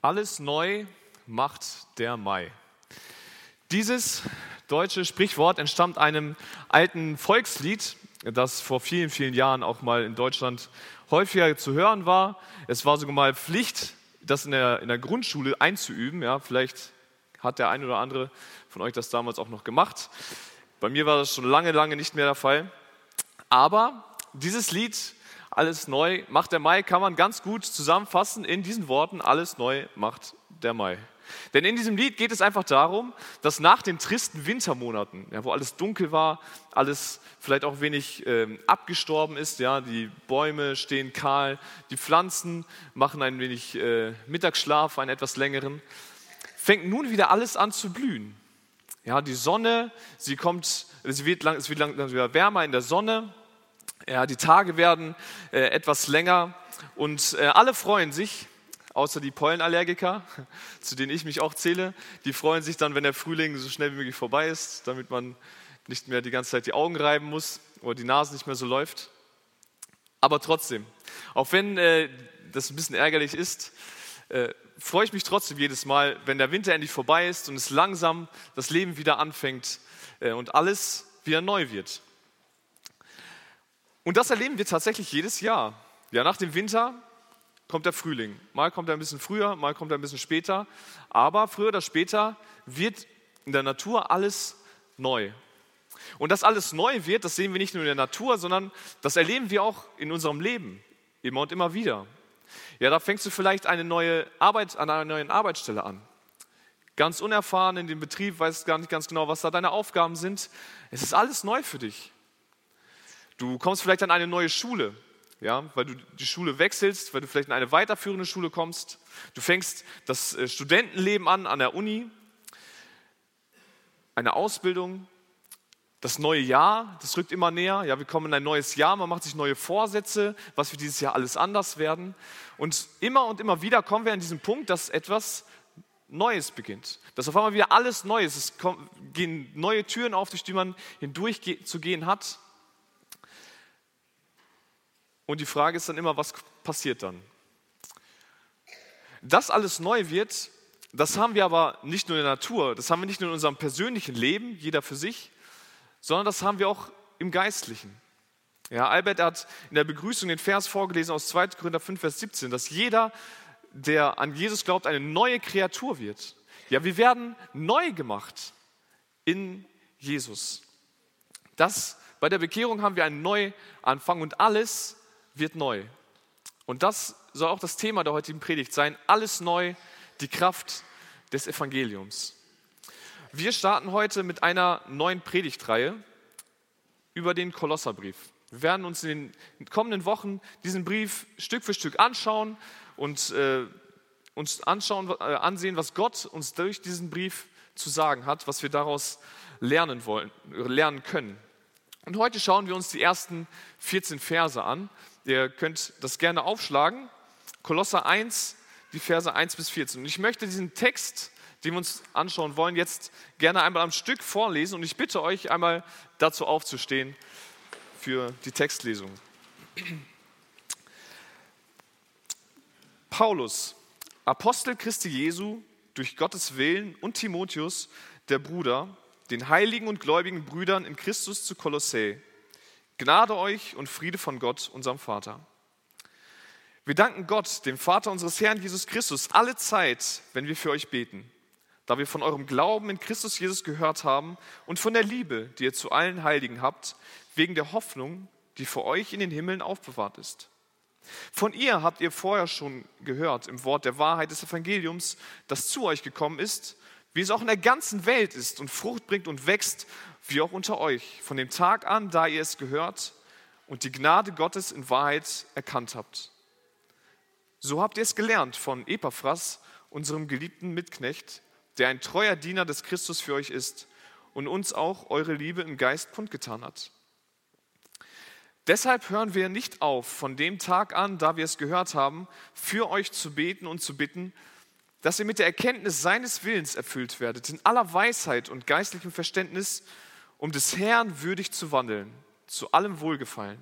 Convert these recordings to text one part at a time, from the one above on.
Alles neu macht der Mai. Dieses deutsche Sprichwort entstammt einem alten Volkslied, das vor vielen, vielen Jahren auch mal in Deutschland häufiger zu hören war. Es war sogar mal Pflicht, das in der, in der Grundschule einzuüben. Ja, vielleicht hat der eine oder andere von euch das damals auch noch gemacht. Bei mir war das schon lange, lange nicht mehr der Fall. Aber dieses Lied alles neu macht der Mai, kann man ganz gut zusammenfassen in diesen Worten, alles neu macht der Mai. Denn in diesem Lied geht es einfach darum, dass nach den tristen Wintermonaten, ja, wo alles dunkel war, alles vielleicht auch wenig ähm, abgestorben ist, ja, die Bäume stehen kahl, die Pflanzen machen ein wenig äh, Mittagsschlaf, einen etwas längeren, fängt nun wieder alles an zu blühen. Ja, die Sonne, sie kommt, es wird, lang, es wird langsam wieder wärmer in der Sonne, ja, die Tage werden äh, etwas länger und äh, alle freuen sich, außer die Pollenallergiker, zu denen ich mich auch zähle. Die freuen sich dann, wenn der Frühling so schnell wie möglich vorbei ist, damit man nicht mehr die ganze Zeit die Augen reiben muss oder die Nase nicht mehr so läuft. Aber trotzdem, auch wenn äh, das ein bisschen ärgerlich ist, äh, freue ich mich trotzdem jedes Mal, wenn der Winter endlich vorbei ist und es langsam das Leben wieder anfängt äh, und alles wieder neu wird. Und das erleben wir tatsächlich jedes Jahr. Ja, nach dem Winter kommt der Frühling. Mal kommt er ein bisschen früher, mal kommt er ein bisschen später. Aber früher oder später wird in der Natur alles neu. Und dass alles neu wird, das sehen wir nicht nur in der Natur, sondern das erleben wir auch in unserem Leben. Immer und immer wieder. Ja, da fängst du vielleicht eine neue Arbeit an einer neuen Arbeitsstelle an. Ganz unerfahren in dem Betrieb, weißt gar nicht ganz genau, was da deine Aufgaben sind. Es ist alles neu für dich. Du kommst vielleicht an eine neue Schule, ja, weil du die Schule wechselst, weil du vielleicht in eine weiterführende Schule kommst. Du fängst das äh, Studentenleben an an der Uni, eine Ausbildung, das neue Jahr, das rückt immer näher. Ja, wir kommen in ein neues Jahr, man macht sich neue Vorsätze, was wir dieses Jahr alles anders werden. Und immer und immer wieder kommen wir an diesen Punkt, dass etwas Neues beginnt. Dass auf einmal wieder alles Neues ist. Es gehen neue Türen auf, durch die man hindurch zu gehen hat. Und die Frage ist dann immer, was passiert dann? Dass alles neu wird, das haben wir aber nicht nur in der Natur, das haben wir nicht nur in unserem persönlichen Leben, jeder für sich, sondern das haben wir auch im Geistlichen. Ja, Albert hat in der Begrüßung den Vers vorgelesen aus 2. Korinther 5, Vers 17, dass jeder, der an Jesus glaubt, eine neue Kreatur wird. Ja, wir werden neu gemacht in Jesus. Das, bei der Bekehrung haben wir einen Neuanfang und alles wird neu. Und das soll auch das Thema der heutigen Predigt sein. Alles neu, die Kraft des Evangeliums. Wir starten heute mit einer neuen Predigtreihe über den Kolosserbrief. Wir werden uns in den kommenden Wochen diesen Brief Stück für Stück anschauen und äh, uns anschauen, äh, ansehen, was Gott uns durch diesen Brief zu sagen hat, was wir daraus lernen wollen, lernen können. Und heute schauen wir uns die ersten 14 Verse an Ihr könnt das gerne aufschlagen. Kolosser 1, die Verse 1 bis 14. Und ich möchte diesen Text, den wir uns anschauen wollen, jetzt gerne einmal am Stück vorlesen. Und ich bitte euch einmal dazu aufzustehen für die Textlesung. Paulus, Apostel Christi Jesu, durch Gottes Willen und Timotheus, der Bruder, den heiligen und gläubigen Brüdern in Christus zu Kolossä Gnade euch und Friede von Gott, unserem Vater. Wir danken Gott, dem Vater unseres Herrn Jesus Christus, alle Zeit, wenn wir für euch beten, da wir von eurem Glauben in Christus Jesus gehört haben und von der Liebe, die ihr zu allen Heiligen habt, wegen der Hoffnung, die für euch in den Himmeln aufbewahrt ist. Von ihr habt ihr vorher schon gehört im Wort der Wahrheit des Evangeliums, das zu euch gekommen ist, wie es auch in der ganzen Welt ist und Frucht bringt und wächst wie auch unter euch, von dem Tag an, da ihr es gehört und die Gnade Gottes in Wahrheit erkannt habt. So habt ihr es gelernt von Epaphras, unserem geliebten Mitknecht, der ein treuer Diener des Christus für euch ist und uns auch eure Liebe im Geist kundgetan hat. Deshalb hören wir nicht auf, von dem Tag an, da wir es gehört haben, für euch zu beten und zu bitten, dass ihr mit der Erkenntnis seines Willens erfüllt werdet, in aller Weisheit und geistlichem Verständnis, um des Herrn würdig zu wandeln, zu allem Wohlgefallen,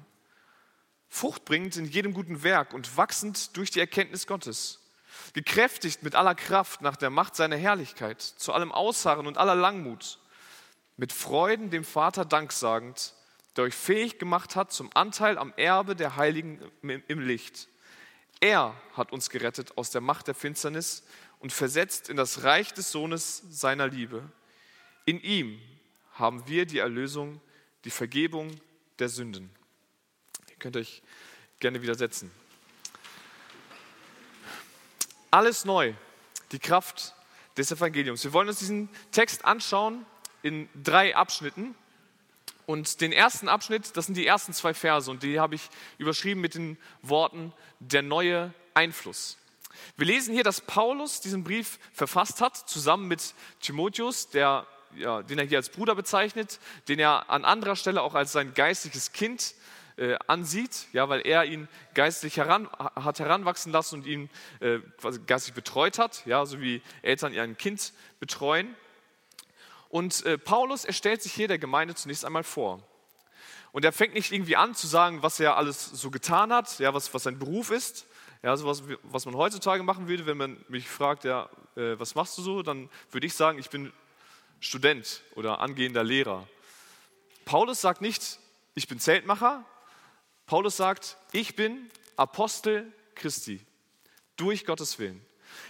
fruchtbringend in jedem guten Werk und wachsend durch die Erkenntnis Gottes, gekräftigt mit aller Kraft nach der Macht seiner Herrlichkeit, zu allem Ausharren und aller Langmut, mit Freuden dem Vater danksagend, der euch fähig gemacht hat zum Anteil am Erbe der Heiligen im Licht. Er hat uns gerettet aus der Macht der Finsternis und versetzt in das Reich des Sohnes seiner Liebe. In ihm haben wir die Erlösung, die Vergebung der Sünden. Ihr könnt euch gerne widersetzen. Alles neu, die Kraft des Evangeliums. Wir wollen uns diesen Text anschauen in drei Abschnitten. Und den ersten Abschnitt, das sind die ersten zwei Verse und die habe ich überschrieben mit den Worten der neue Einfluss. Wir lesen hier, dass Paulus diesen Brief verfasst hat, zusammen mit Timotheus, der, ja, den er hier als Bruder bezeichnet, den er an anderer Stelle auch als sein geistliches Kind äh, ansieht, ja, weil er ihn geistlich heran, hat heranwachsen lassen und ihn äh, geistlich betreut hat, ja, so wie Eltern ihr Kind betreuen. Und äh, Paulus, er stellt sich hier der Gemeinde zunächst einmal vor. Und er fängt nicht irgendwie an zu sagen, was er alles so getan hat, ja, was, was sein Beruf ist, ja, so was, was man heutzutage machen würde, wenn man mich fragt, ja, äh, was machst du so, dann würde ich sagen, ich bin Student oder angehender Lehrer. Paulus sagt nicht, ich bin Zeltmacher, Paulus sagt, ich bin Apostel Christi durch Gottes Willen.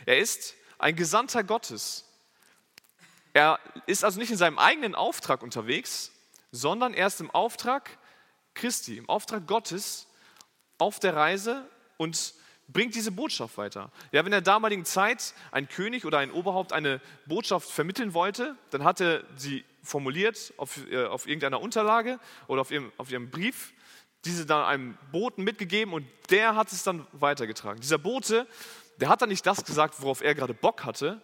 Er ist ein Gesandter Gottes. Er ist also nicht in seinem eigenen Auftrag unterwegs, sondern er ist im Auftrag Christi, im Auftrag Gottes auf der Reise und bringt diese Botschaft weiter. Ja, wenn in der damaligen Zeit ein König oder ein Oberhaupt eine Botschaft vermitteln wollte, dann hat er sie formuliert auf, äh, auf irgendeiner Unterlage oder auf ihrem, auf ihrem Brief diese dann einem Boten mitgegeben und der hat es dann weitergetragen. Dieser Bote, der hat dann nicht das gesagt, worauf er gerade Bock hatte,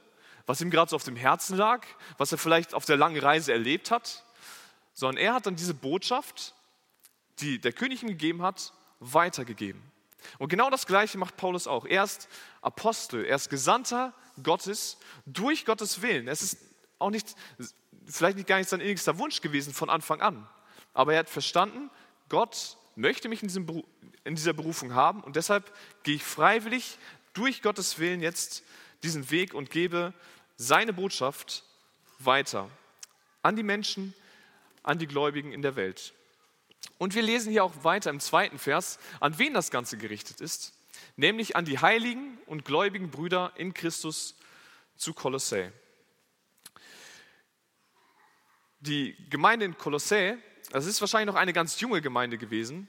was ihm gerade so auf dem Herzen lag, was er vielleicht auf der langen Reise erlebt hat, sondern er hat dann diese Botschaft, die der König ihm gegeben hat, weitergegeben. Und genau das Gleiche macht Paulus auch. Er ist Apostel, er ist Gesandter Gottes durch Gottes Willen. Es ist auch nicht, vielleicht nicht gar nicht sein innigster Wunsch gewesen von Anfang an, aber er hat verstanden, Gott möchte mich in, diesem, in dieser Berufung haben und deshalb gehe ich freiwillig durch Gottes Willen jetzt diesen Weg und gebe seine Botschaft weiter an die Menschen, an die Gläubigen in der Welt. Und wir lesen hier auch weiter im zweiten Vers, an wen das Ganze gerichtet ist, nämlich an die heiligen und gläubigen Brüder in Christus zu Kolossä. Die Gemeinde in Kolossä das ist wahrscheinlich noch eine ganz junge Gemeinde gewesen.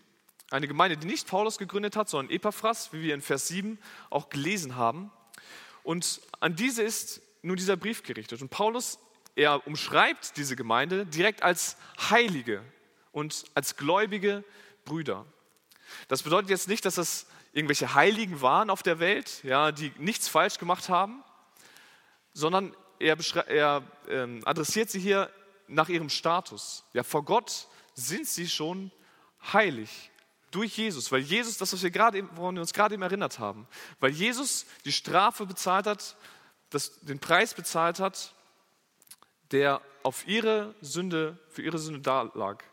Eine Gemeinde, die nicht Paulus gegründet hat, sondern Epaphras, wie wir in Vers 7 auch gelesen haben. Und an diese ist nun dieser Brief gerichtet. Und Paulus, er umschreibt diese Gemeinde direkt als Heilige und als gläubige Brüder. Das bedeutet jetzt nicht, dass das irgendwelche Heiligen waren auf der Welt, ja, die nichts falsch gemacht haben, sondern er, er äh, adressiert sie hier nach ihrem Status. Ja, vor Gott sind sie schon heilig durch Jesus, weil Jesus, das, was wir gerade, woran wir uns gerade eben erinnert haben, weil Jesus die Strafe bezahlt hat, das, den Preis bezahlt hat, der auf ihre Sünde, für ihre Sünde da lag,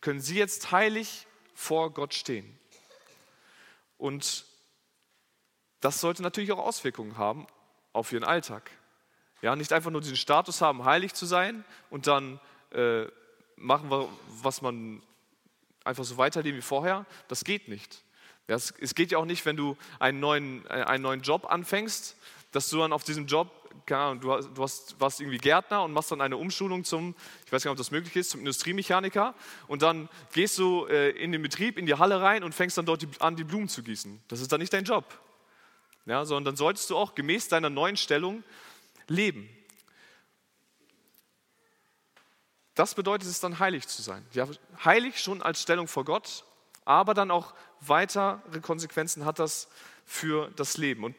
können sie jetzt heilig vor Gott stehen. Und das sollte natürlich auch Auswirkungen haben auf ihren Alltag. Ja, nicht einfach nur diesen Status haben, heilig zu sein und dann äh, machen wir, was man einfach so weiterleben wie vorher. Das geht nicht. Ja, es, es, geht ja auch nicht, wenn du einen neuen, äh, einen neuen Job anfängst, dass du dann auf diesem Job, du, du hast, warst irgendwie Gärtner und machst dann eine Umschulung zum, ich weiß gar nicht, ob das möglich ist, zum Industriemechaniker und dann gehst du äh, in den Betrieb, in die Halle rein und fängst dann dort die, an, die Blumen zu gießen. Das ist dann nicht dein Job. Ja, sondern dann solltest du auch gemäß deiner neuen Stellung leben. Das bedeutet es dann, heilig zu sein. Ja, heilig schon als Stellung vor Gott, aber dann auch weitere Konsequenzen hat das für das Leben. Und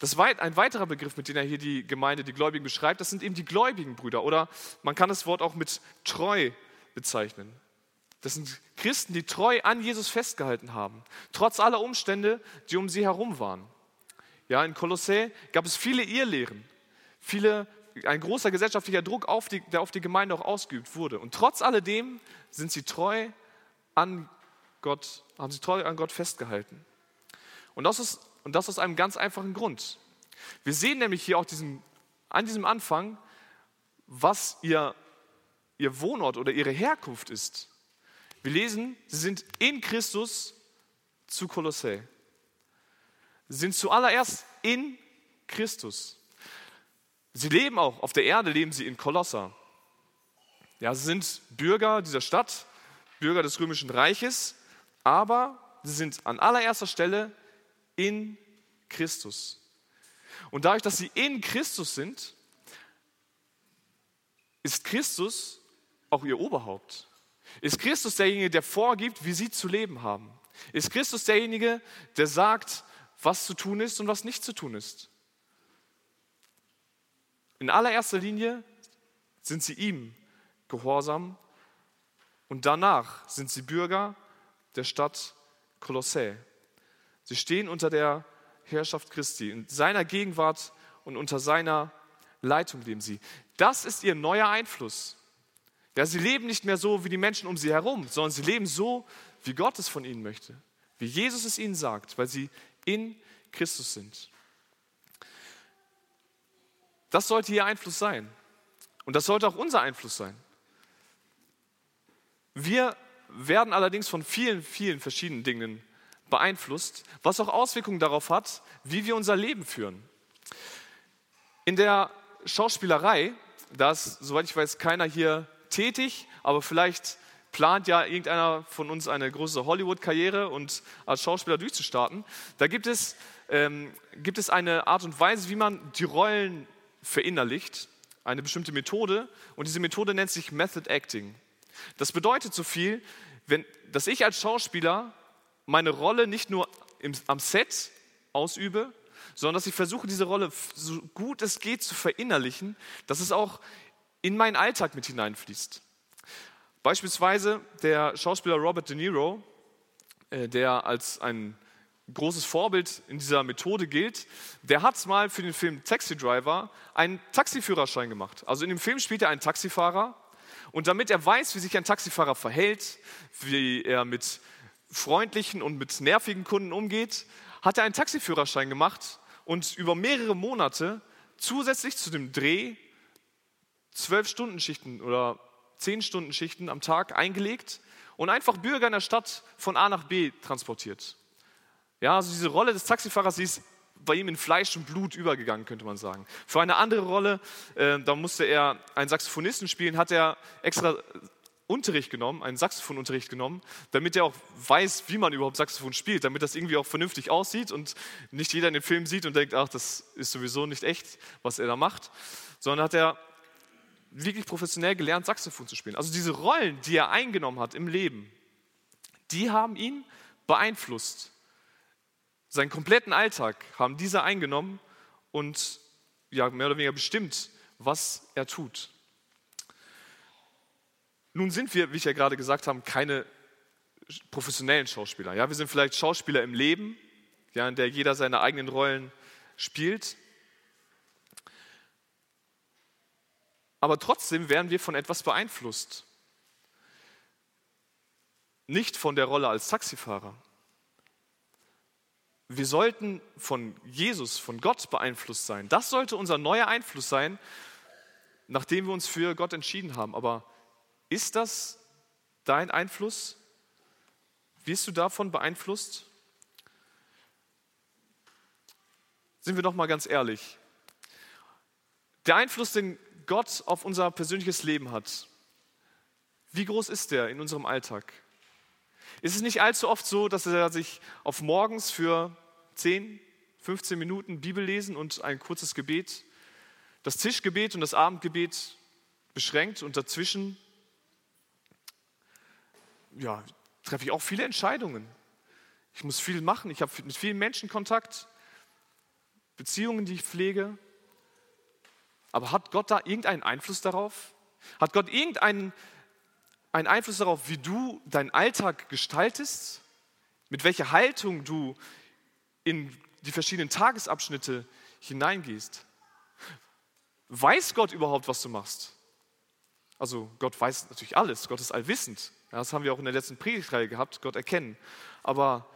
das ein weiterer Begriff, mit dem er hier die Gemeinde, die Gläubigen beschreibt, das sind eben die gläubigen Brüder. Oder man kann das Wort auch mit treu bezeichnen. Das sind Christen, die treu an Jesus festgehalten haben, trotz aller Umstände, die um sie herum waren. Ja, in Kolossä gab es viele Irrlehren viele, ein großer gesellschaftlicher Druck, auf die, der auf die Gemeinde auch ausgeübt wurde. Und trotz alledem sind sie treu an Gott, haben sie treu an Gott festgehalten. Und das ist, und das aus einem ganz einfachen Grund. Wir sehen nämlich hier auch diesen, an diesem Anfang, was ihr, ihr Wohnort oder ihre Herkunft ist. Wir lesen, sie sind in Christus zu Kolossä. Sie sind zuallererst in Christus. Sie leben auch auf der Erde, leben sie in Kolosser. Ja, sie sind Bürger dieser Stadt, Bürger des römischen Reiches, aber sie sind an allererster Stelle in Christus. Und dadurch, dass sie in Christus sind, ist Christus auch ihr Oberhaupt. Ist Christus derjenige, der vorgibt, wie sie zu leben haben? Ist Christus derjenige, der sagt, was zu tun ist und was nicht zu tun ist? In allererster Linie sind sie ihm gehorsam und danach sind sie Bürger der Stadt Kolossä. Sie stehen unter der Herrschaft Christi, in seiner Gegenwart und unter seiner Leitung leben sie. Das ist ihr neuer Einfluss. Ja, sie leben nicht mehr so wie die Menschen um sie herum, sondern sie leben so, wie Gott es von ihnen möchte, wie Jesus es ihnen sagt, weil sie in Christus sind. Das sollte ihr Einfluss sein. Und das sollte auch unser Einfluss sein. Wir werden allerdings von vielen, vielen verschiedenen Dingen beeinflusst, was auch Auswirkungen darauf hat, wie wir unser Leben führen. In der Schauspielerei, da ist, soweit ich weiß, keiner hier tätig, aber vielleicht plant ja irgendeiner von uns eine große Hollywood-Karriere und als Schauspieler durchzustarten. Da gibt es, ähm, gibt es eine Art und Weise, wie man die Rollen verinnerlicht, eine bestimmte Methode und diese Methode nennt sich Method Acting. Das bedeutet so viel, wenn, dass ich als Schauspieler meine Rolle nicht nur im, am Set ausübe, sondern dass ich versuche, diese Rolle so gut es geht zu verinnerlichen, dass es auch in meinen Alltag mit hineinfließt. Beispielsweise der Schauspieler Robert De Niro, äh, der als ein großes Vorbild in dieser Methode gilt, der hat mal für den Film Taxi Driver einen Taxiführerschein gemacht. Also in dem Film spielt er einen Taxifahrer und damit er weiß, wie sich ein Taxifahrer verhält, wie er mit freundlichen und mit nervigen Kunden umgeht, hat er einen Taxiführerschein gemacht und über mehrere Monate zusätzlich zu dem Dreh zwölf Stunden Schichten oder zehn Stunden Schichten am Tag eingelegt und einfach Bürger in der Stadt von A nach B transportiert. Ja, also diese Rolle des Taxifahrers, die ist bei ihm in Fleisch und Blut übergegangen, könnte man sagen. Für eine andere Rolle, äh, da musste er einen Saxophonisten spielen, hat er extra Unterricht genommen, einen Saxophonunterricht genommen, damit er auch weiß, wie man überhaupt Saxophon spielt, damit das irgendwie auch vernünftig aussieht und nicht jeder in den Film sieht und denkt, ach, das ist sowieso nicht echt, was er da macht, sondern hat er wirklich professionell gelernt, Saxophon zu spielen. Also diese Rollen, die er eingenommen hat im Leben, die haben ihn beeinflusst. Seinen kompletten Alltag haben diese eingenommen und ja, mehr oder weniger bestimmt, was er tut. Nun sind wir, wie ich ja gerade gesagt habe, keine professionellen Schauspieler. Ja, wir sind vielleicht Schauspieler im Leben, ja, in der jeder seine eigenen Rollen spielt. Aber trotzdem werden wir von etwas beeinflusst. Nicht von der Rolle als Taxifahrer, wir sollten von Jesus, von Gott beeinflusst sein. Das sollte unser neuer Einfluss sein, nachdem wir uns für Gott entschieden haben. Aber ist das dein Einfluss? Wirst du davon beeinflusst? Sind wir doch mal ganz ehrlich. Der Einfluss, den Gott auf unser persönliches Leben hat, wie groß ist der in unserem Alltag? Ist es nicht allzu oft so, dass er sich auf morgens für 10, 15 Minuten Bibel lesen und ein kurzes Gebet, das Tischgebet und das Abendgebet beschränkt und dazwischen ja, treffe ich auch viele Entscheidungen. Ich muss viel machen, ich habe mit vielen Menschen Kontakt, Beziehungen, die ich pflege. Aber hat Gott da irgendeinen Einfluss darauf? Hat Gott irgendeinen einen Einfluss darauf, wie du deinen Alltag gestaltest? Mit welcher Haltung du in die verschiedenen Tagesabschnitte hineingehst. Weiß Gott überhaupt, was du machst? Also Gott weiß natürlich alles, Gott ist allwissend. Das haben wir auch in der letzten Predigtreihe gehabt, Gott erkennen. Aber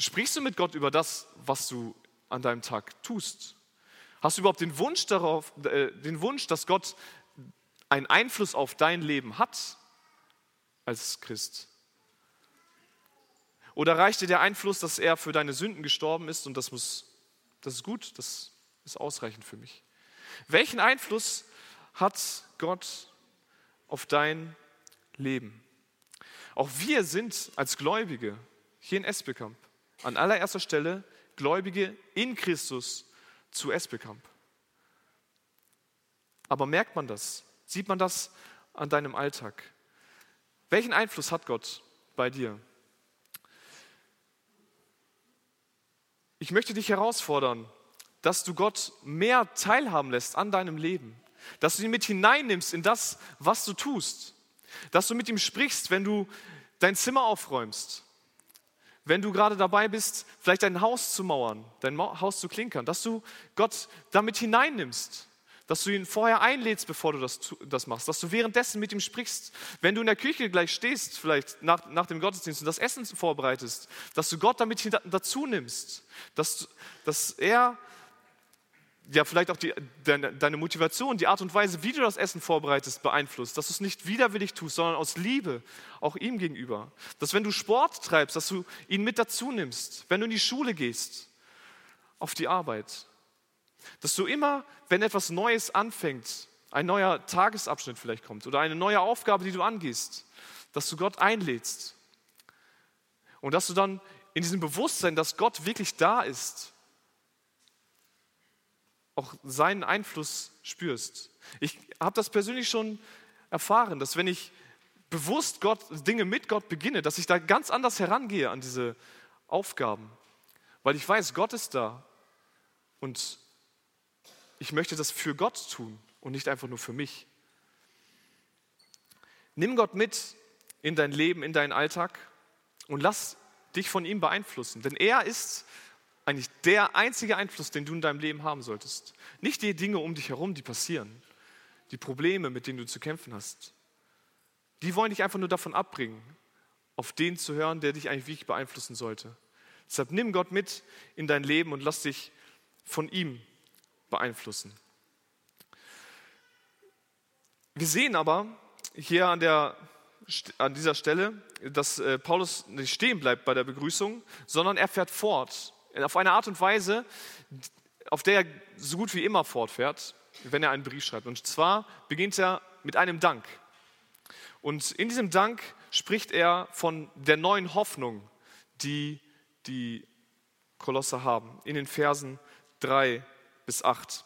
Sprichst du mit Gott über das, was du an deinem Tag tust? Hast du überhaupt den Wunsch darauf, äh, den Wunsch, dass Gott einen Einfluss auf dein Leben hat als Christ? Oder reicht dir der Einfluss, dass er für deine Sünden gestorben ist und das muss, das ist gut, das ist ausreichend für mich? Welchen Einfluss hat Gott auf dein Leben? Auch wir sind als Gläubige hier in Esbekamp an allererster Stelle Gläubige in Christus zu Esbekamp. Aber merkt man das? Sieht man das an deinem Alltag? Welchen Einfluss hat Gott bei dir? Ich möchte dich herausfordern, dass du Gott mehr teilhaben lässt an deinem Leben, dass du ihn mit hineinnimmst in das, was du tust, dass du mit ihm sprichst, wenn du dein Zimmer aufräumst, wenn du gerade dabei bist, vielleicht dein Haus zu mauern, dein Haus zu klinkern, dass du Gott damit hineinnimmst, dass du ihn vorher einlädst, bevor du das, das machst, dass du währenddessen mit ihm sprichst. Wenn du in der Küche gleich stehst, vielleicht nach, nach dem Gottesdienst und das Essen vorbereitest, dass du Gott damit dazu nimmst, dass, dass er ja vielleicht auch die, deine, deine, Motivation, die Art und Weise, wie du das Essen vorbereitest, beeinflusst. Dass du es nicht widerwillig tust, sondern aus Liebe, auch ihm gegenüber. Dass wenn du Sport treibst, dass du ihn mit dazu nimmst. Wenn du in die Schule gehst, auf die Arbeit. Dass du immer, wenn etwas Neues anfängt, ein neuer Tagesabschnitt vielleicht kommt oder eine neue Aufgabe, die du angehst, dass du Gott einlädst. Und dass du dann in diesem Bewusstsein, dass Gott wirklich da ist, auch seinen Einfluss spürst. Ich habe das persönlich schon erfahren, dass wenn ich bewusst Gott, Dinge mit Gott beginne, dass ich da ganz anders herangehe an diese Aufgaben, weil ich weiß, Gott ist da und ich möchte das für Gott tun und nicht einfach nur für mich. Nimm Gott mit in dein Leben, in deinen Alltag und lass dich von ihm beeinflussen, denn er ist eigentlich der einzige Einfluss, den du in deinem Leben haben solltest. Nicht die Dinge um dich herum, die passieren, die Probleme, mit denen du zu kämpfen hast. Die wollen dich einfach nur davon abbringen, auf den zu hören, der dich eigentlich wirklich beeinflussen sollte. Deshalb nimm Gott mit in dein Leben und lass dich von ihm beeinflussen. Wir sehen aber hier an, der, an dieser Stelle, dass äh, Paulus nicht stehen bleibt bei der Begrüßung, sondern er fährt fort auf eine Art und Weise, auf der er so gut wie immer fortfährt, wenn er einen Brief schreibt. Und zwar beginnt er mit einem Dank. Und in diesem Dank spricht er von der neuen Hoffnung, die die Kolosse haben, in den Versen 3 bis 8.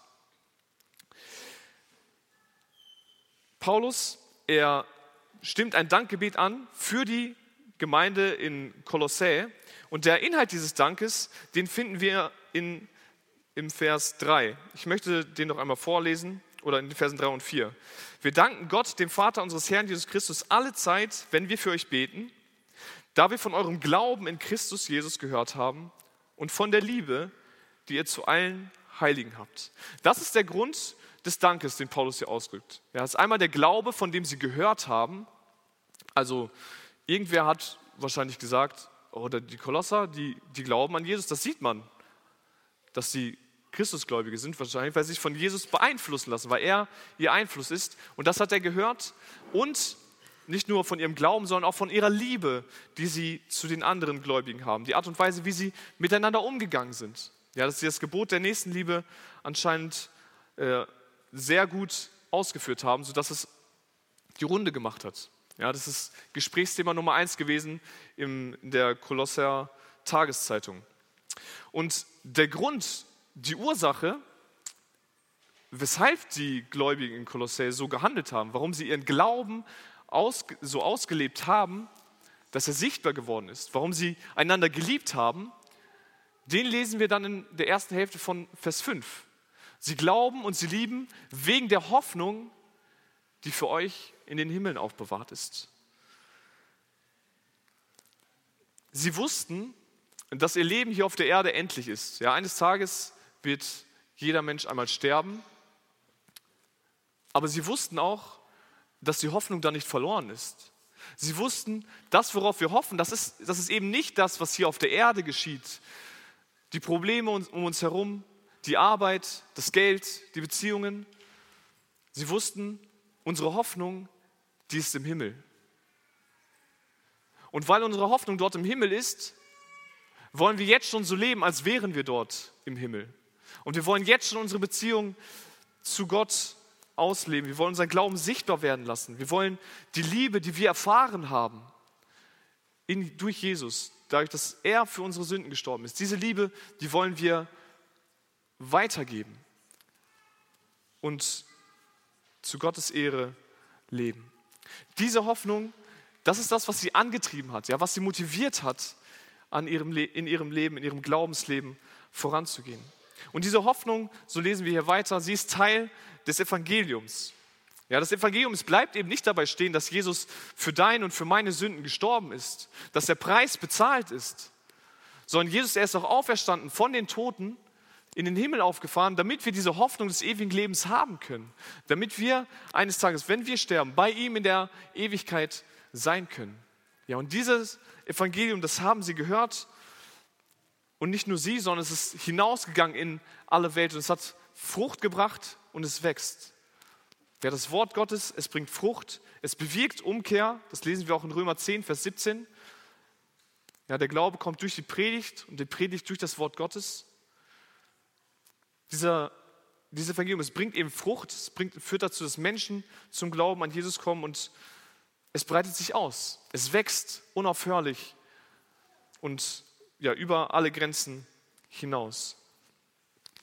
Paulus, er stimmt ein Dankgebet an für die Gemeinde in Kolossä und der Inhalt dieses Dankes, den finden wir in, im Vers 3. Ich möchte den noch einmal vorlesen oder in den Versen 3 und 4. Wir danken Gott, dem Vater unseres Herrn Jesus Christus, alle Zeit, wenn wir für euch beten, da wir von eurem Glauben in Christus Jesus gehört haben und von der Liebe, die ihr zu allen Heiligen habt. Das ist der Grund des Dankes, den Paulus hier ausdrückt. Ja, das ist einmal der Glaube, von dem sie gehört haben. Also irgendwer hat wahrscheinlich gesagt, oder die Kolosser, die, die glauben an Jesus, das sieht man, dass sie Christusgläubige sind, wahrscheinlich, weil sie sich von Jesus beeinflussen lassen, weil er ihr Einfluss ist. Und das hat er gehört. Und nicht nur von ihrem Glauben, sondern auch von ihrer Liebe, die sie zu den anderen Gläubigen haben. Die Art und Weise, wie sie miteinander umgegangen sind. Ja, dass sie das Gebot der Nächstenliebe anscheinend äh, sehr gut ausgeführt haben, sodass es die Runde gemacht hat. Ja, das ist Gesprächsthema Nummer eins gewesen in der Kolosser Tageszeitung. Und der Grund, die Ursache, weshalb die Gläubigen in Kolossä so gehandelt haben, warum sie ihren Glauben aus, so ausgelebt haben, dass er sichtbar geworden ist, warum sie einander geliebt haben, den lesen wir dann in der ersten Hälfte von Vers 5. Sie glauben und sie lieben wegen der Hoffnung, die für euch in den Himmeln aufbewahrt ist. Sie wussten, dass ihr Leben hier auf der Erde endlich ist. Ja, eines Tages wird jeder Mensch einmal sterben. Aber sie wussten auch, dass die Hoffnung da nicht verloren ist. Sie wussten, das, worauf wir hoffen, das ist, das ist eben nicht das, was hier auf der Erde geschieht. Die Probleme um uns herum, die Arbeit, das Geld, die Beziehungen. Sie wussten, unsere Hoffnung, die ist im Himmel. Und weil unsere Hoffnung dort im Himmel ist, wollen wir jetzt schon so leben, als wären wir dort im Himmel. Und wir wollen jetzt schon unsere Beziehung zu Gott ausleben. Wir wollen unseren Glauben sichtbar werden lassen. Wir wollen die Liebe, die wir erfahren haben, in, durch Jesus, dadurch, dass er für unsere Sünden gestorben ist. Diese Liebe, die wollen wir weitergeben und zu Gottes Ehre leben. Diese Hoffnung, das ist das, was sie angetrieben hat, ja, was sie motiviert hat, an ihrem in ihrem Leben, in ihrem Glaubensleben voranzugehen. Und diese Hoffnung, so lesen wir hier weiter, sie ist Teil des Evangeliums. Ja, das Evangelium bleibt eben nicht dabei stehen, dass Jesus für deine und für meine Sünden gestorben ist, dass der Preis bezahlt ist, sondern Jesus, er ist auch auferstanden von den Toten, in den Himmel aufgefahren, damit wir diese Hoffnung des ewigen Lebens haben können, damit wir eines Tages, wenn wir sterben, bei ihm in der Ewigkeit sein können. Ja, und dieses Evangelium, das haben sie gehört und nicht nur sie, sondern es ist hinausgegangen in alle Welt und es hat Frucht gebracht und es wächst. Ja, das Wort Gottes, es bringt Frucht, es bewirkt Umkehr, das lesen wir auch in Römer 10, Vers 17. Ja, der Glaube kommt durch die Predigt und die Predigt durch das Wort Gottes. Dieser, dieses Evangelium, es bringt eben Frucht, es bringt, führt dazu, dass Menschen zum Glauben an Jesus kommen und es breitet sich aus. Es wächst unaufhörlich und ja, über alle Grenzen hinaus.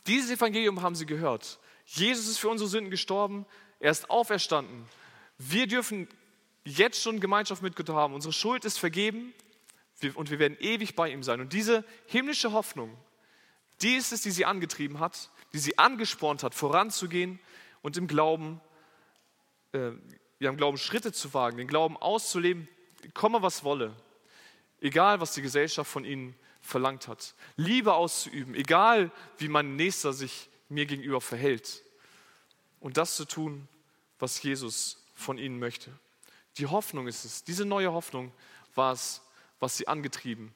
Dieses Evangelium haben sie gehört. Jesus ist für unsere Sünden gestorben, er ist auferstanden. Wir dürfen jetzt schon Gemeinschaft mit Gott haben. Unsere Schuld ist vergeben und wir werden ewig bei ihm sein. Und diese himmlische Hoffnung, die ist es, die sie angetrieben hat, die sie angespornt hat, voranzugehen und im Glauben, äh, ja, im Glauben Schritte zu wagen, den Glauben auszuleben, komme was wolle, egal was die Gesellschaft von ihnen verlangt hat. Liebe auszuüben, egal wie mein Nächster sich mir gegenüber verhält. Und das zu tun, was Jesus von ihnen möchte. Die Hoffnung ist es, diese neue Hoffnung war es, was sie angetrieben,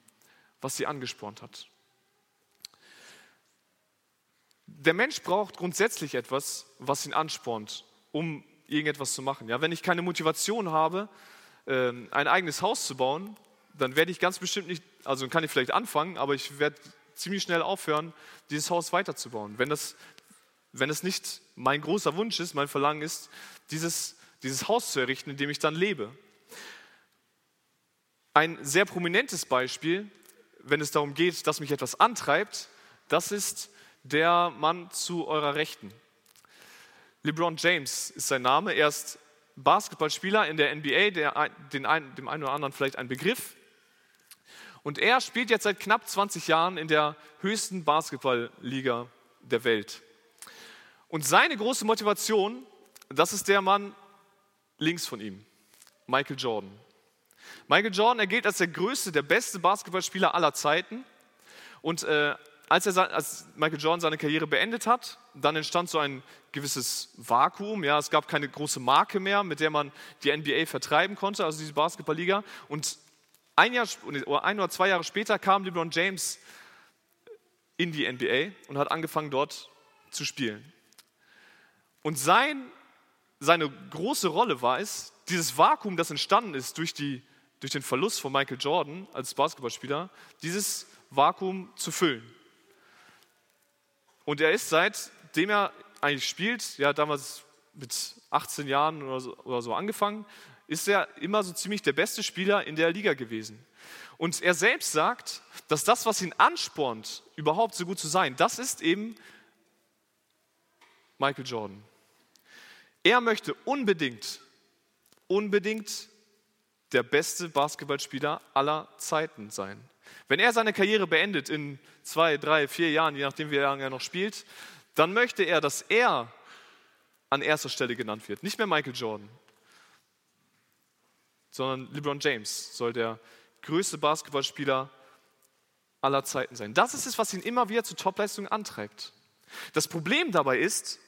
was sie angespornt hat. Der Mensch braucht grundsätzlich etwas, was ihn anspornt, um irgendetwas zu machen. Ja, wenn ich keine Motivation habe, ähm, ein eigenes Haus zu bauen, dann werde ich ganz bestimmt nicht, also kann ich vielleicht anfangen, aber ich werde ziemlich schnell aufhören, dieses Haus weiterzubauen. Wenn das, wenn es nicht mein großer Wunsch ist, mein Verlangen ist, dieses, dieses Haus zu errichten, in dem ich dann lebe. Ein sehr prominentes Beispiel, wenn es darum geht, dass mich etwas antreibt, das ist der Mann zu eurer Rechten. LeBron James ist sein Name. Er ist Basketballspieler in der NBA, der, den ein, dem einen oder anderen vielleicht ein Begriff. Und er spielt jetzt seit knapp 20 Jahren in der höchsten Basketballliga der Welt. Und seine große Motivation, das ist der Mann links von ihm, Michael Jordan. Michael Jordan, er gilt als der größte, der beste Basketballspieler aller Zeiten. Und äh, als, er, als Michael Jordan seine Karriere beendet hat, dann entstand so ein gewisses Vakuum. Ja, es gab keine große Marke mehr, mit der man die NBA vertreiben konnte, also diese Basketballliga. Und ein, Jahr, ein oder zwei Jahre später kam LeBron James in die NBA und hat angefangen dort zu spielen. Und sein, seine große Rolle war es, dieses Vakuum, das entstanden ist durch, die, durch den Verlust von Michael Jordan als Basketballspieler, dieses Vakuum zu füllen. Und er ist seitdem er eigentlich spielt, ja damals mit 18 Jahren oder so, oder so angefangen, ist er immer so ziemlich der beste Spieler in der Liga gewesen. Und er selbst sagt, dass das, was ihn anspornt, überhaupt so gut zu sein, das ist eben Michael Jordan. Er möchte unbedingt, unbedingt der beste Basketballspieler aller Zeiten sein. Wenn er seine Karriere beendet in zwei, drei, vier Jahren, je nachdem wie lange er noch spielt, dann möchte er, dass er an erster Stelle genannt wird. Nicht mehr Michael Jordan, sondern LeBron James soll der größte Basketballspieler aller Zeiten sein. Das ist es, was ihn immer wieder zu Topleistungen antreibt. Das Problem dabei ist,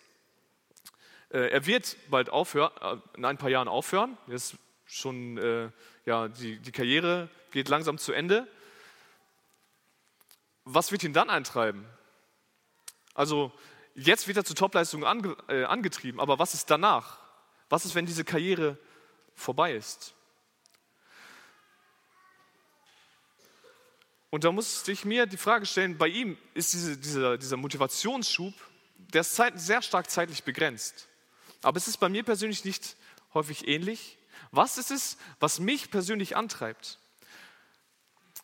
äh, er wird bald aufhören, äh, in ein paar Jahren aufhören. Ist schon, äh, ja, die, die Karriere geht langsam zu Ende. Was wird ihn dann eintreiben? Also jetzt wird er zur Topleistung ange, äh, angetrieben, aber was ist danach? Was ist, wenn diese Karriere vorbei ist? Und da musste ich mir die Frage stellen, bei ihm ist diese, dieser, dieser Motivationsschub, der ist zeit, sehr stark zeitlich begrenzt. Aber es ist bei mir persönlich nicht häufig ähnlich. Was ist es, was mich persönlich antreibt?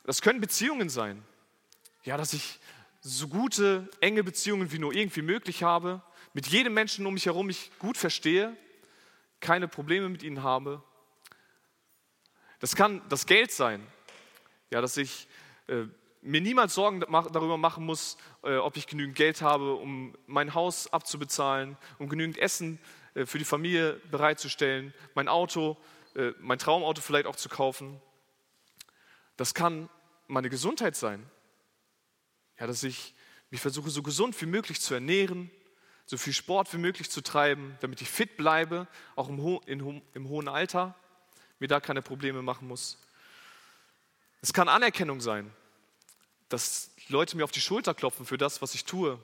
Das können Beziehungen sein. Ja, dass ich so gute, enge Beziehungen wie nur irgendwie möglich habe, mit jedem Menschen um mich herum mich gut verstehe, keine Probleme mit ihnen habe. Das kann das Geld sein. Ja, dass ich äh, mir niemals Sorgen darüber machen muss, äh, ob ich genügend Geld habe, um mein Haus abzubezahlen, um genügend Essen äh, für die Familie bereitzustellen, mein Auto, mein Traumauto vielleicht auch zu kaufen. Das kann meine Gesundheit sein. Ja, dass ich mich versuche, so gesund wie möglich zu ernähren, so viel Sport wie möglich zu treiben, damit ich fit bleibe, auch im, ho in, im hohen Alter, mir da keine Probleme machen muss. Es kann Anerkennung sein, dass Leute mir auf die Schulter klopfen für das, was ich tue.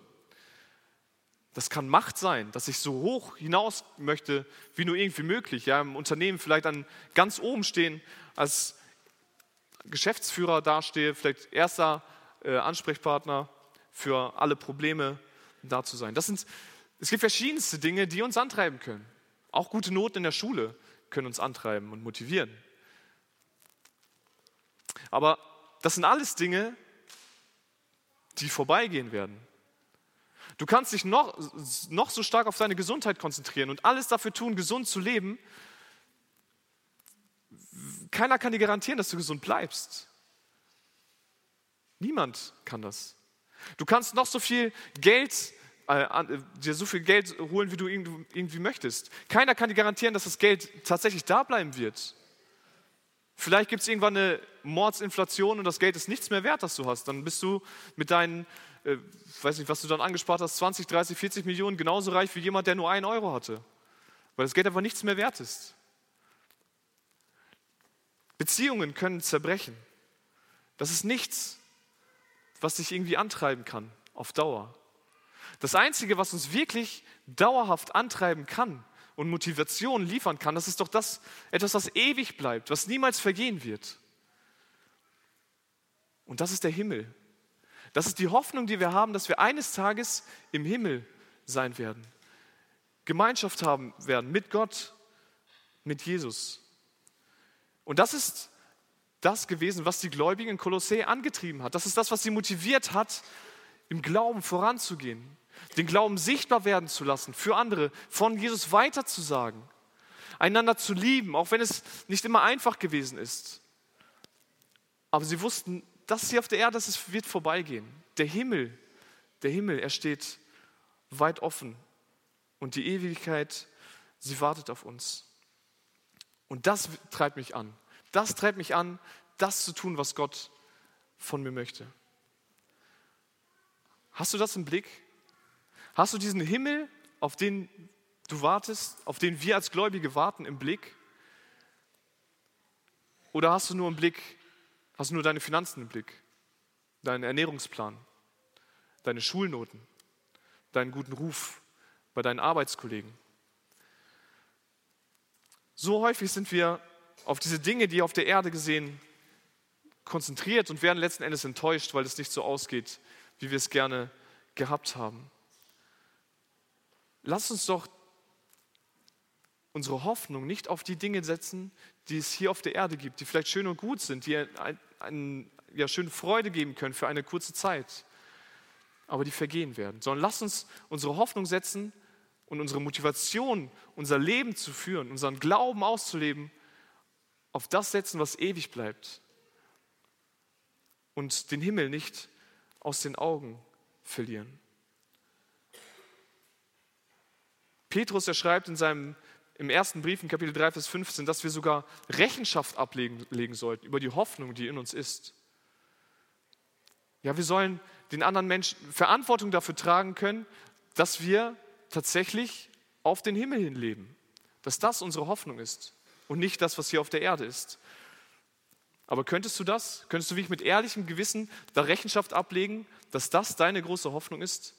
Das kann Macht sein, dass ich so hoch hinaus möchte, wie nur irgendwie möglich. Ja, Im Unternehmen vielleicht an ganz oben stehen, als Geschäftsführer dastehe, vielleicht erster äh, Ansprechpartner für alle Probleme da zu sein. Das sind, es gibt verschiedenste Dinge, die uns antreiben können. Auch gute Noten in der Schule können uns antreiben und motivieren. Aber das sind alles Dinge, die vorbeigehen werden. Du kannst dich noch, noch so stark auf deine Gesundheit konzentrieren und alles dafür tun, gesund zu leben. Keiner kann dir garantieren, dass du gesund bleibst. Niemand kann das. Du kannst noch so viel Geld, äh, dir so viel Geld holen, wie du irgendwie möchtest. Keiner kann dir garantieren, dass das Geld tatsächlich da bleiben wird. Vielleicht gibt es irgendwann eine Mordsinflation und das Geld ist nichts mehr wert, das du hast. Dann bist du mit deinen, äh, weiß nicht, was du dann angespart hast, 20, 30, 40 Millionen genauso reich wie jemand, der nur einen Euro hatte. Weil das Geld einfach nichts mehr wert ist. Beziehungen können zerbrechen. Das ist nichts, was dich irgendwie antreiben kann auf Dauer. Das Einzige, was uns wirklich dauerhaft antreiben kann, und Motivation liefern kann, das ist doch das, etwas, was ewig bleibt, was niemals vergehen wird. Und das ist der Himmel. Das ist die Hoffnung, die wir haben, dass wir eines Tages im Himmel sein werden. Gemeinschaft haben werden mit Gott, mit Jesus. Und das ist das gewesen, was die Gläubigen in Kolossä angetrieben hat. Das ist das, was sie motiviert hat, im Glauben voranzugehen den Glauben sichtbar werden zu lassen, für andere, von Jesus weiterzusagen, einander zu lieben, auch wenn es nicht immer einfach gewesen ist. Aber sie wussten, das hier auf der Erde, das wird vorbeigehen. Der Himmel, der Himmel, er steht weit offen und die Ewigkeit, sie wartet auf uns. Und das treibt mich an. Das treibt mich an, das zu tun, was Gott von mir möchte. Hast du das im Blick? Hast du diesen Himmel, auf den du wartest, auf den wir als Gläubige warten, im Blick? Oder hast du nur im Blick, hast du nur deine Finanzen im Blick, deinen Ernährungsplan, deine Schulnoten, deinen guten Ruf bei deinen Arbeitskollegen? So häufig sind wir auf diese Dinge, die auf der Erde gesehen, konzentriert und werden letzten Endes enttäuscht, weil es nicht so ausgeht, wie wir es gerne gehabt haben. Lass uns doch unsere Hoffnung nicht auf die Dinge setzen, die es hier auf der Erde gibt, die vielleicht schön und gut sind, die ein, ja, schöne Freude geben können für eine kurze Zeit, aber die vergehen werden. Sondern lass uns unsere Hoffnung setzen und unsere Motivation, unser Leben zu führen, unseren Glauben auszuleben, auf das setzen, was ewig bleibt. Und den Himmel nicht aus den Augen verlieren. Petrus, er schreibt in seinem im ersten Brief in Kapitel 3, Vers 15, dass wir sogar Rechenschaft ablegen legen sollten über die Hoffnung, die in uns ist. Ja, wir sollen den anderen Menschen Verantwortung dafür tragen können, dass wir tatsächlich auf den Himmel hin leben. Dass das unsere Hoffnung ist. Und nicht das, was hier auf der Erde ist. Aber könntest du das? Könntest du wirklich mit ehrlichem Gewissen da Rechenschaft ablegen, dass das deine große Hoffnung ist?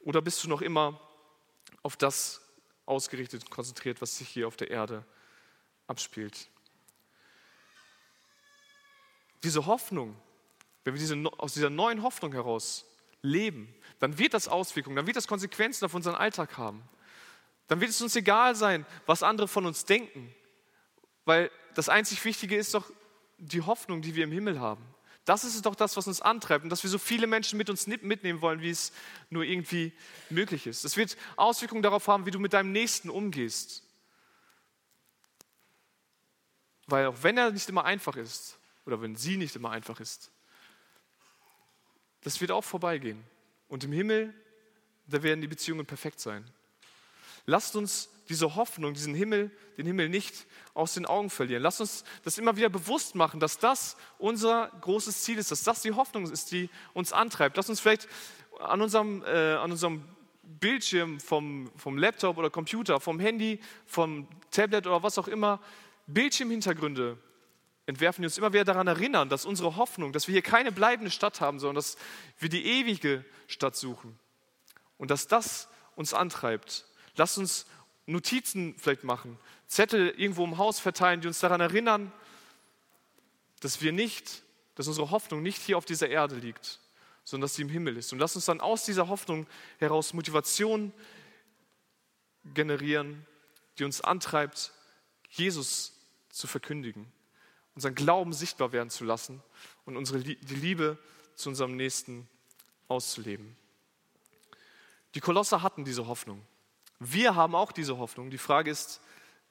Oder bist du noch immer auf das ausgerichtet und konzentriert, was sich hier auf der Erde abspielt? Diese Hoffnung, wenn wir diese, aus dieser neuen Hoffnung heraus leben, dann wird das Auswirkungen, dann wird das Konsequenzen auf unseren Alltag haben. Dann wird es uns egal sein, was andere von uns denken, weil das einzig Wichtige ist doch die Hoffnung, die wir im Himmel haben. Das ist doch das, was uns antreibt und dass wir so viele Menschen mit uns mitnehmen wollen, wie es nur irgendwie möglich ist. Es wird Auswirkungen darauf haben, wie du mit deinem Nächsten umgehst. Weil auch wenn er nicht immer einfach ist oder wenn sie nicht immer einfach ist, das wird auch vorbeigehen. Und im Himmel, da werden die Beziehungen perfekt sein. Lasst uns diese Hoffnung, diesen Himmel, den Himmel nicht aus den Augen verlieren. Lasst uns das immer wieder bewusst machen, dass das unser großes Ziel ist, dass das die Hoffnung ist, die uns antreibt. Lasst uns vielleicht an unserem, äh, an unserem Bildschirm vom, vom Laptop oder Computer, vom Handy, vom Tablet oder was auch immer, Bildschirmhintergründe entwerfen, die uns immer wieder daran erinnern, dass unsere Hoffnung, dass wir hier keine bleibende Stadt haben, sondern dass wir die ewige Stadt suchen. Und dass das uns antreibt. Lasst uns Notizen vielleicht machen, Zettel irgendwo im Haus verteilen, die uns daran erinnern, dass wir nicht, dass unsere Hoffnung nicht hier auf dieser Erde liegt, sondern dass sie im Himmel ist. Und lasst uns dann aus dieser Hoffnung heraus Motivation generieren, die uns antreibt, Jesus zu verkündigen, unseren Glauben sichtbar werden zu lassen und unsere, die Liebe zu unserem Nächsten auszuleben. Die Kolosser hatten diese Hoffnung. Wir haben auch diese Hoffnung. Die Frage ist,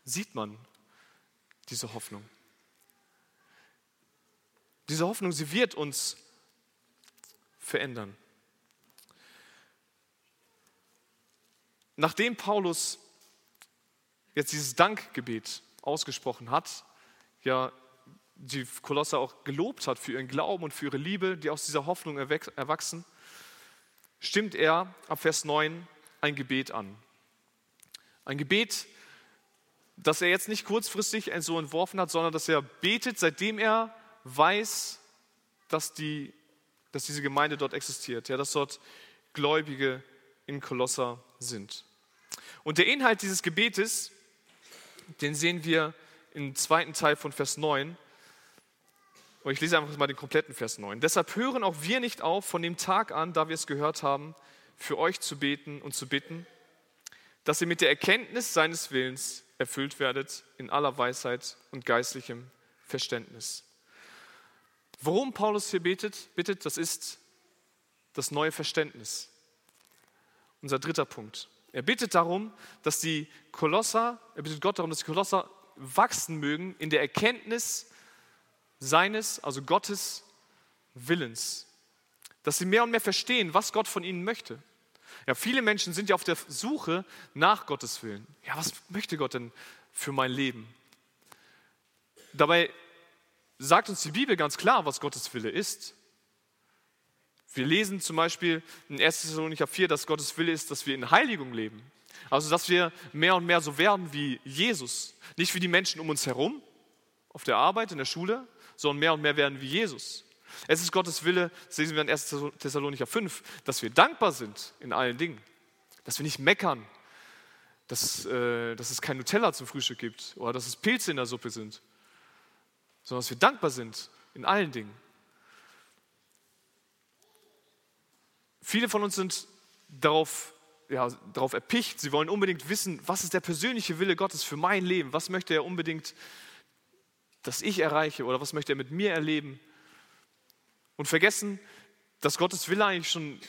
sieht man diese Hoffnung? Diese Hoffnung, sie wird uns verändern. Nachdem Paulus jetzt dieses Dankgebet ausgesprochen hat, ja die Kolosser auch gelobt hat für ihren Glauben und für ihre Liebe, die aus dieser Hoffnung erwachsen, stimmt er ab Vers 9 ein Gebet an. Ein Gebet, das er jetzt nicht kurzfristig so entworfen hat, sondern dass er betet, seitdem er weiß, dass, die, dass diese Gemeinde dort existiert, ja, dass dort Gläubige in Kolosser sind. Und der Inhalt dieses Gebetes, den sehen wir im zweiten Teil von Vers 9. Und ich lese einfach mal den kompletten Vers 9. Deshalb hören auch wir nicht auf, von dem Tag an, da wir es gehört haben, für euch zu beten und zu bitten, dass ihr mit der Erkenntnis seines Willens erfüllt werdet in aller Weisheit und geistlichem Verständnis. Worum Paulus hier betet, bittet, das ist das neue Verständnis. Unser dritter Punkt. Er bittet darum, dass die Kolosser, er bittet Gott darum, dass die Kolosser wachsen mögen in der Erkenntnis seines, also Gottes Willens. Dass sie mehr und mehr verstehen, was Gott von ihnen möchte. Ja, viele Menschen sind ja auf der Suche nach Gottes Willen. Ja, was möchte Gott denn für mein Leben? Dabei sagt uns die Bibel ganz klar, was Gottes Wille ist. Wir lesen zum Beispiel in 1. Thessalonicher 4, dass Gottes Wille ist, dass wir in Heiligung leben. Also, dass wir mehr und mehr so werden wie Jesus. Nicht wie die Menschen um uns herum, auf der Arbeit, in der Schule, sondern mehr und mehr werden wie Jesus. Es ist Gottes Wille, das lesen wir in 1. Thessalonicher 5, dass wir dankbar sind in allen Dingen. Dass wir nicht meckern, dass, äh, dass es kein Nutella zum Frühstück gibt oder dass es Pilze in der Suppe sind, sondern dass wir dankbar sind in allen Dingen. Viele von uns sind darauf, ja, darauf erpicht, sie wollen unbedingt wissen, was ist der persönliche Wille Gottes für mein Leben, was möchte er unbedingt, dass ich erreiche oder was möchte er mit mir erleben und vergessen, dass Gottes Wille eigentlich schon,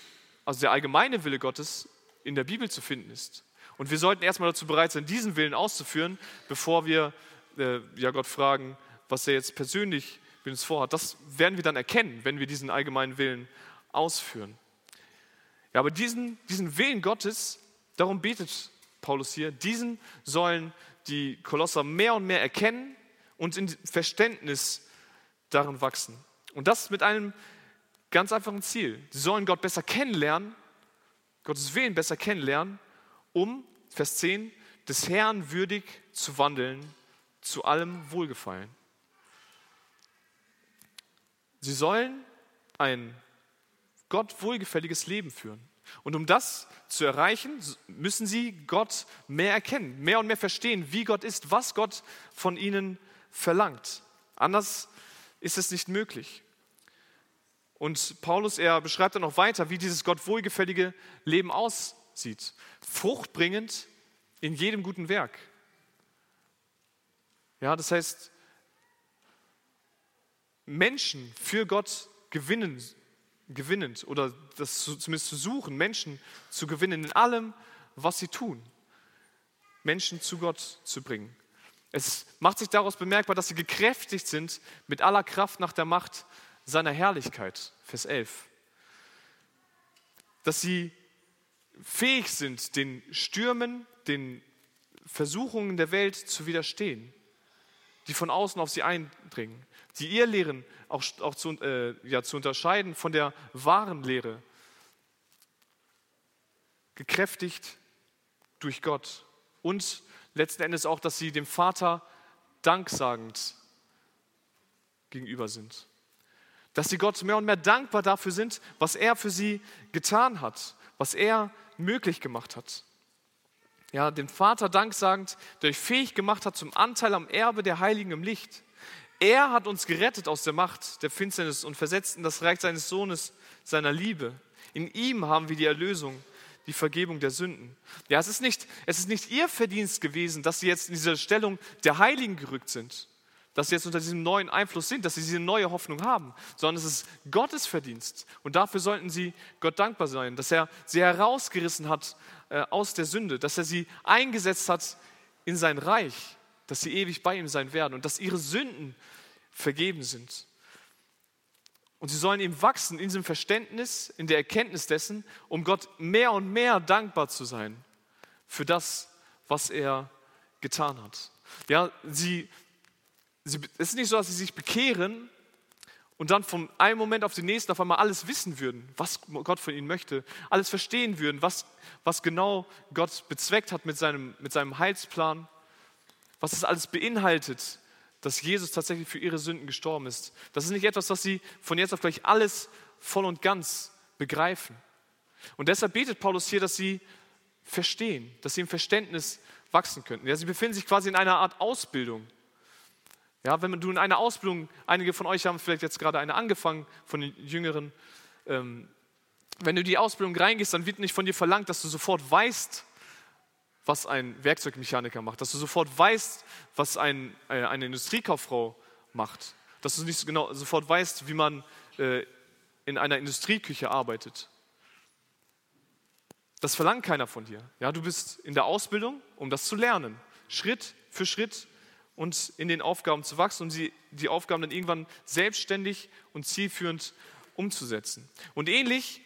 also der allgemeine Wille Gottes in der Bibel zu finden ist. Und wir sollten erstmal dazu bereit sein, diesen Willen auszuführen, bevor wir äh, ja Gott fragen, was er jetzt persönlich mit uns vorhat. Das werden wir dann erkennen, wenn wir diesen allgemeinen Willen ausführen. Ja, aber diesen, diesen Willen Gottes, darum betet Paulus hier, diesen sollen die Kolosser mehr und mehr erkennen und in Verständnis darin wachsen. Und das mit einem ganz einfachen Ziel. Sie sollen Gott besser kennenlernen, Gottes Willen besser kennenlernen, um, Vers 10, des Herrn würdig zu wandeln, zu allem Wohlgefallen. Sie sollen ein Gott wohlgefälliges Leben führen. Und um das zu erreichen, müssen sie Gott mehr erkennen, mehr und mehr verstehen, wie Gott ist, was Gott von ihnen verlangt. Anders ist es nicht möglich. Und Paulus, er beschreibt dann noch weiter, wie dieses Gott wohlgefällige Leben aussieht. Fruchtbringend in jedem guten Werk. Ja, das heißt, Menschen für Gott gewinnen gewinnend oder das zumindest zu suchen, Menschen zu gewinnen in allem, was sie tun. Menschen zu Gott zu bringen. Es macht sich daraus bemerkbar, dass sie gekräftigt sind mit aller Kraft nach der Macht seiner Herrlichkeit. Vers 11. Dass sie fähig sind, den Stürmen, den Versuchungen der Welt zu widerstehen, die von außen auf sie eindringen die ihr lehren, auch, auch zu, äh, ja, zu unterscheiden von der wahren Lehre. Gekräftigt durch Gott und letzten Endes auch, dass sie dem Vater danksagend gegenüber sind. Dass sie Gott mehr und mehr dankbar dafür sind, was er für sie getan hat, was er möglich gemacht hat. Ja, dem Vater danksagend, der euch fähig gemacht hat zum Anteil am Erbe der Heiligen im Licht. Er hat uns gerettet aus der Macht der Finsternis und versetzt in das Reich seines Sohnes, seiner Liebe. In ihm haben wir die Erlösung, die Vergebung der Sünden. Ja, es ist nicht, es ist nicht ihr Verdienst gewesen, dass sie jetzt in dieser Stellung der Heiligen gerückt sind, dass sie jetzt unter diesem neuen Einfluss sind, dass sie diese neue Hoffnung haben, sondern es ist Gottes Verdienst. Und dafür sollten sie Gott dankbar sein, dass er sie herausgerissen hat äh, aus der Sünde, dass er sie eingesetzt hat in sein Reich dass sie ewig bei ihm sein werden und dass ihre Sünden vergeben sind. Und sie sollen ihm wachsen in diesem Verständnis, in der Erkenntnis dessen, um Gott mehr und mehr dankbar zu sein für das, was er getan hat. Ja, sie, sie, es ist nicht so, dass sie sich bekehren und dann von einem Moment auf den nächsten auf einmal alles wissen würden, was Gott von ihnen möchte, alles verstehen würden, was, was genau Gott bezweckt hat mit seinem, mit seinem Heilsplan was es alles beinhaltet, dass Jesus tatsächlich für ihre Sünden gestorben ist. Das ist nicht etwas, was sie von jetzt auf gleich alles voll und ganz begreifen. Und deshalb betet Paulus hier, dass sie verstehen, dass sie im Verständnis wachsen könnten. Ja, sie befinden sich quasi in einer Art Ausbildung. Ja, wenn du in einer Ausbildung, einige von euch haben vielleicht jetzt gerade eine angefangen, von den Jüngeren, ähm, wenn du in die Ausbildung reingehst, dann wird nicht von dir verlangt, dass du sofort weißt, was ein Werkzeugmechaniker macht, dass du sofort weißt, was ein, äh, eine Industriekauffrau macht, dass du nicht genau sofort weißt, wie man äh, in einer Industrieküche arbeitet. Das verlangt keiner von dir. Ja, du bist in der Ausbildung, um das zu lernen, Schritt für Schritt und in den Aufgaben zu wachsen und sie, die Aufgaben dann irgendwann selbstständig und zielführend umzusetzen. Und ähnlich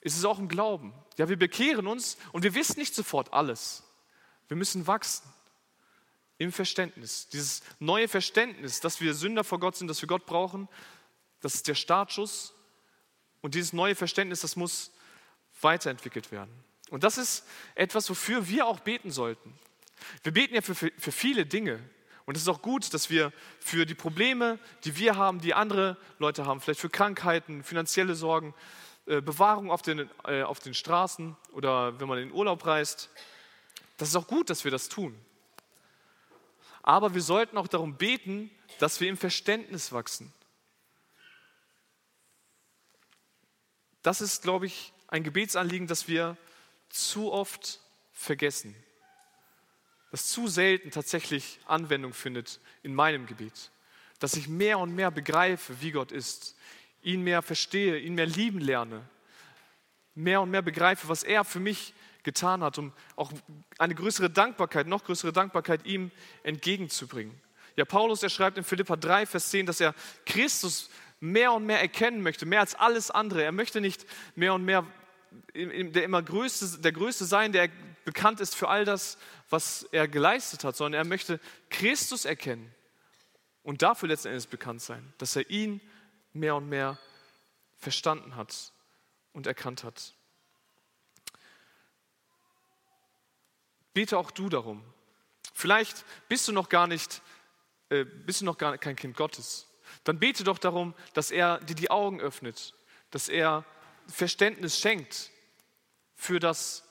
ist es auch im Glauben. Ja, wir bekehren uns und wir wissen nicht sofort alles. Wir müssen wachsen im Verständnis. Dieses neue Verständnis, dass wir Sünder vor Gott sind, dass wir Gott brauchen, das ist der Startschuss. Und dieses neue Verständnis, das muss weiterentwickelt werden. Und das ist etwas, wofür wir auch beten sollten. Wir beten ja für, für, für viele Dinge. Und es ist auch gut, dass wir für die Probleme, die wir haben, die andere Leute haben, vielleicht für Krankheiten, finanzielle Sorgen, äh, Bewahrung auf den, äh, auf den Straßen oder wenn man in den Urlaub reist, das ist auch gut, dass wir das tun. Aber wir sollten auch darum beten, dass wir im Verständnis wachsen. Das ist, glaube ich, ein Gebetsanliegen, das wir zu oft vergessen. Das zu selten tatsächlich Anwendung findet in meinem Gebet. Dass ich mehr und mehr begreife, wie Gott ist, ihn mehr verstehe, ihn mehr lieben lerne, mehr und mehr begreife, was er für mich getan hat, um auch eine größere Dankbarkeit, noch größere Dankbarkeit ihm entgegenzubringen. Ja, Paulus, er schreibt in Philippa 3, Vers 10, dass er Christus mehr und mehr erkennen möchte, mehr als alles andere. Er möchte nicht mehr und mehr der immer größte, der Größte sein, der bekannt ist für all das, was er geleistet hat, sondern er möchte Christus erkennen und dafür letzten Endes bekannt sein, dass er ihn mehr und mehr verstanden hat und erkannt hat. Bete auch du darum. Vielleicht bist du noch gar nicht äh, bist du noch gar kein Kind Gottes. Dann bete doch darum, dass er dir die Augen öffnet, dass er Verständnis schenkt für das,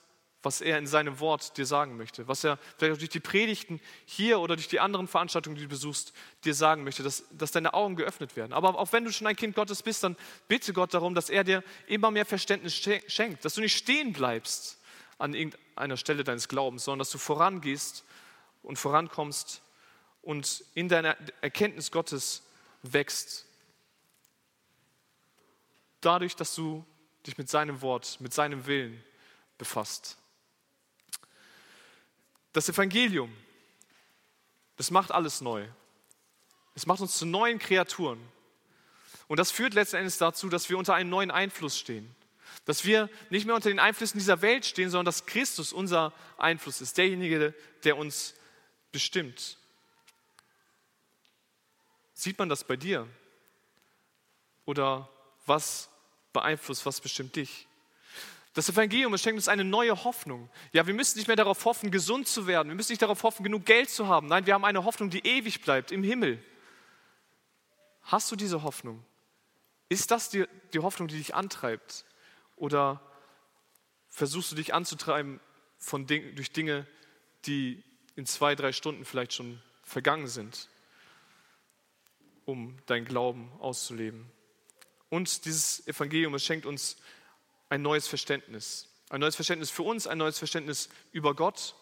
was er in seinem Wort dir sagen möchte, was er vielleicht auch durch die Predigten hier oder durch die anderen Veranstaltungen, die du besuchst, dir sagen möchte, dass, dass deine Augen geöffnet werden. Aber auch wenn du schon ein Kind Gottes bist, dann bitte Gott darum, dass er dir immer mehr Verständnis schenkt, dass du nicht stehen bleibst an irgendeiner Stelle deines Glaubens, sondern dass du vorangehst und vorankommst und in deiner Erkenntnis Gottes wächst. Dadurch, dass du dich mit seinem Wort, mit seinem Willen befasst. Das Evangelium, das macht alles neu. Es macht uns zu neuen Kreaturen. Und das führt letzten Endes dazu, dass wir unter einem neuen Einfluss stehen. Dass wir nicht mehr unter den Einflüssen dieser Welt stehen, sondern dass Christus unser Einfluss ist, derjenige, der uns bestimmt. Sieht man das bei dir? Oder was beeinflusst, was bestimmt dich? Das Evangelium schenkt uns eine neue Hoffnung. Ja, wir müssen nicht mehr darauf hoffen, gesund zu werden. Wir müssen nicht darauf hoffen, genug Geld zu haben. Nein, wir haben eine Hoffnung, die ewig bleibt, im Himmel. Hast du diese Hoffnung? Ist das die, die Hoffnung, die dich antreibt? Oder versuchst du dich anzutreiben von durch Dinge, die in zwei, drei Stunden vielleicht schon vergangen sind, um dein Glauben auszuleben? Und dieses Evangelium, es schenkt uns ein neues Verständnis. Ein neues Verständnis für uns, ein neues Verständnis über Gott.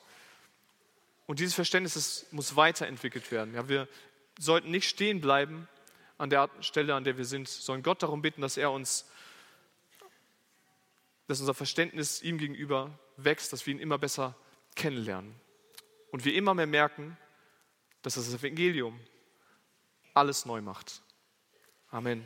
Und dieses Verständnis muss weiterentwickelt werden. Ja, wir sollten nicht stehen bleiben an der Stelle, an der wir sind, sondern Gott darum bitten, dass er uns, dass unser Verständnis ihm gegenüber wächst, dass wir ihn immer besser kennenlernen. Und wir immer mehr merken, dass das Evangelium alles neu macht. Amen.